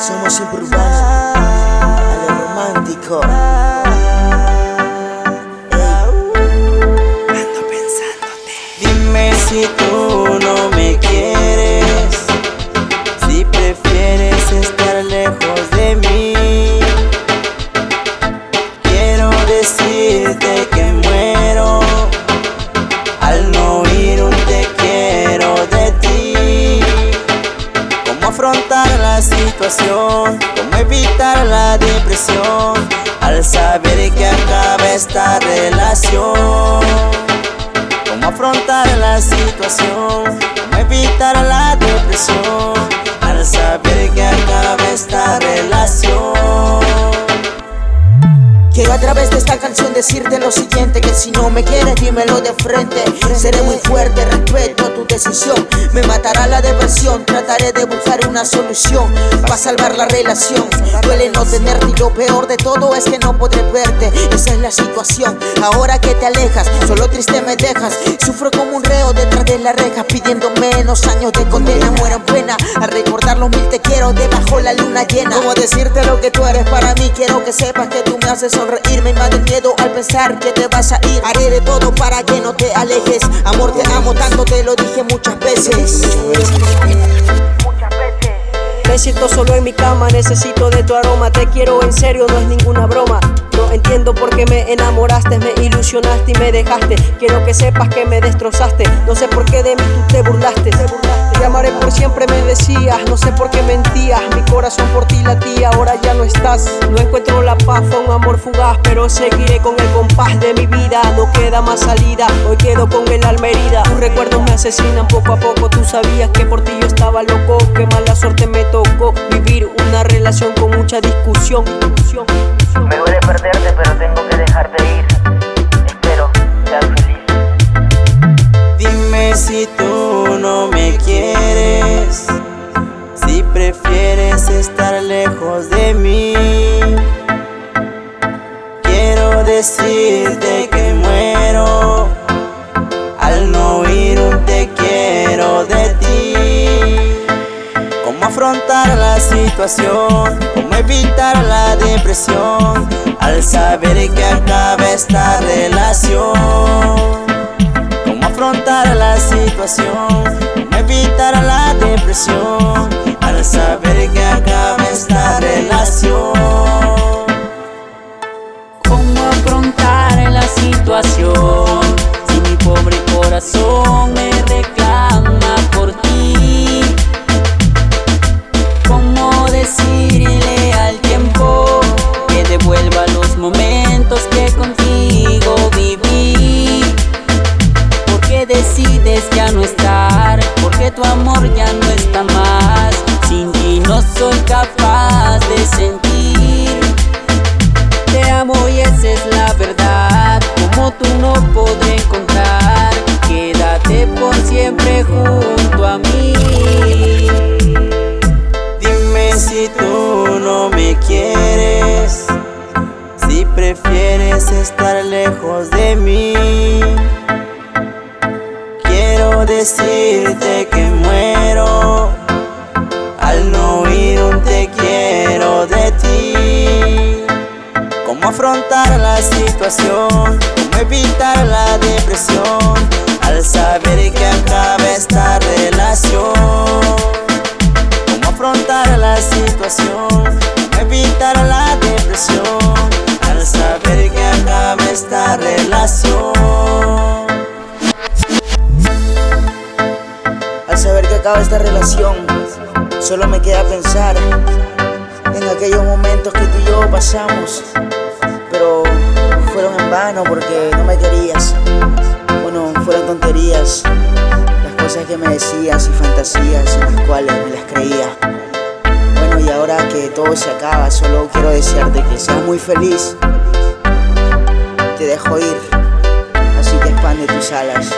Somos siempre urbanos, a lo romántico. Ando pensándote. Dime si tú afrontar la situación, cómo evitar la depresión al saber que acaba esta relación. Cómo afrontar la situación, cómo evitar la depresión al saber que acaba esta relación. Quiero a través de esta canción decirte lo siguiente Que si no me quieres dímelo de frente. Seré muy fuerte, respeto tu decisión. Me matará la depresión Trataré de buscar una solución Para salvar la relación. Duele no tenerte y lo peor de todo es que no podré verte. Esa es la situación. Ahora que te alejas, solo triste me dejas. Sufro como un reo detrás de la reja Pidiendo menos años de condena Muero en pena Al recordar los mil te quiero debajo la luna llena Como decirte lo que tú eres para mí Quiero que sepas que tú me haces sonreírme y me da miedo al pensar que te vas a ir. Haré de todo para que no te alejes. Amor, te amo tanto, te lo dije muchas veces. Me siento solo en mi cama, necesito de tu aroma. Te quiero en serio, no es ninguna broma. No entiendo por qué me enamoraste, me ilusionaste y me dejaste. Quiero que sepas que me destrozaste. No sé por qué de mí tú te burlaste. Te amaré por siempre, me decías. No sé por qué mentías. Mi corazón por ti latía, ahora ya no estás. No encuentro la paz, fue un amor fugaz. Pero seguiré con el compás de mi vida. No queda más salida, hoy quedo con el alma herida. Tus recuerdos me asesinan poco a poco. Tú sabías que por ti yo estaba loco. Que mala suerte me tocó vivir una relación con mucha discusión. Me duele perderte, pero tengo que dejarte ir. Espero seas feliz. Dime si tú no me quieres, si prefieres estar lejos de mí. Quiero decirte Cómo afrontar la situación, cómo evitar la depresión al saber que acaba esta relación. Cómo afrontar la situación, cómo evitar la depresión Dime si tú no me quieres, si prefieres estar lejos de mí. Quiero decirte que muero al no oír un te quiero de ti. Cómo afrontar la situación, cómo evitar la depresión al saber solo me queda pensar en aquellos momentos que tú y yo pasamos, pero fueron en vano porque no me querías. Bueno, fueron tonterías, las cosas que me decías y fantasías en las cuales me las creía. Bueno, y ahora que todo se acaba, solo quiero desearte que seas muy feliz. Te dejo ir, así que expande tus alas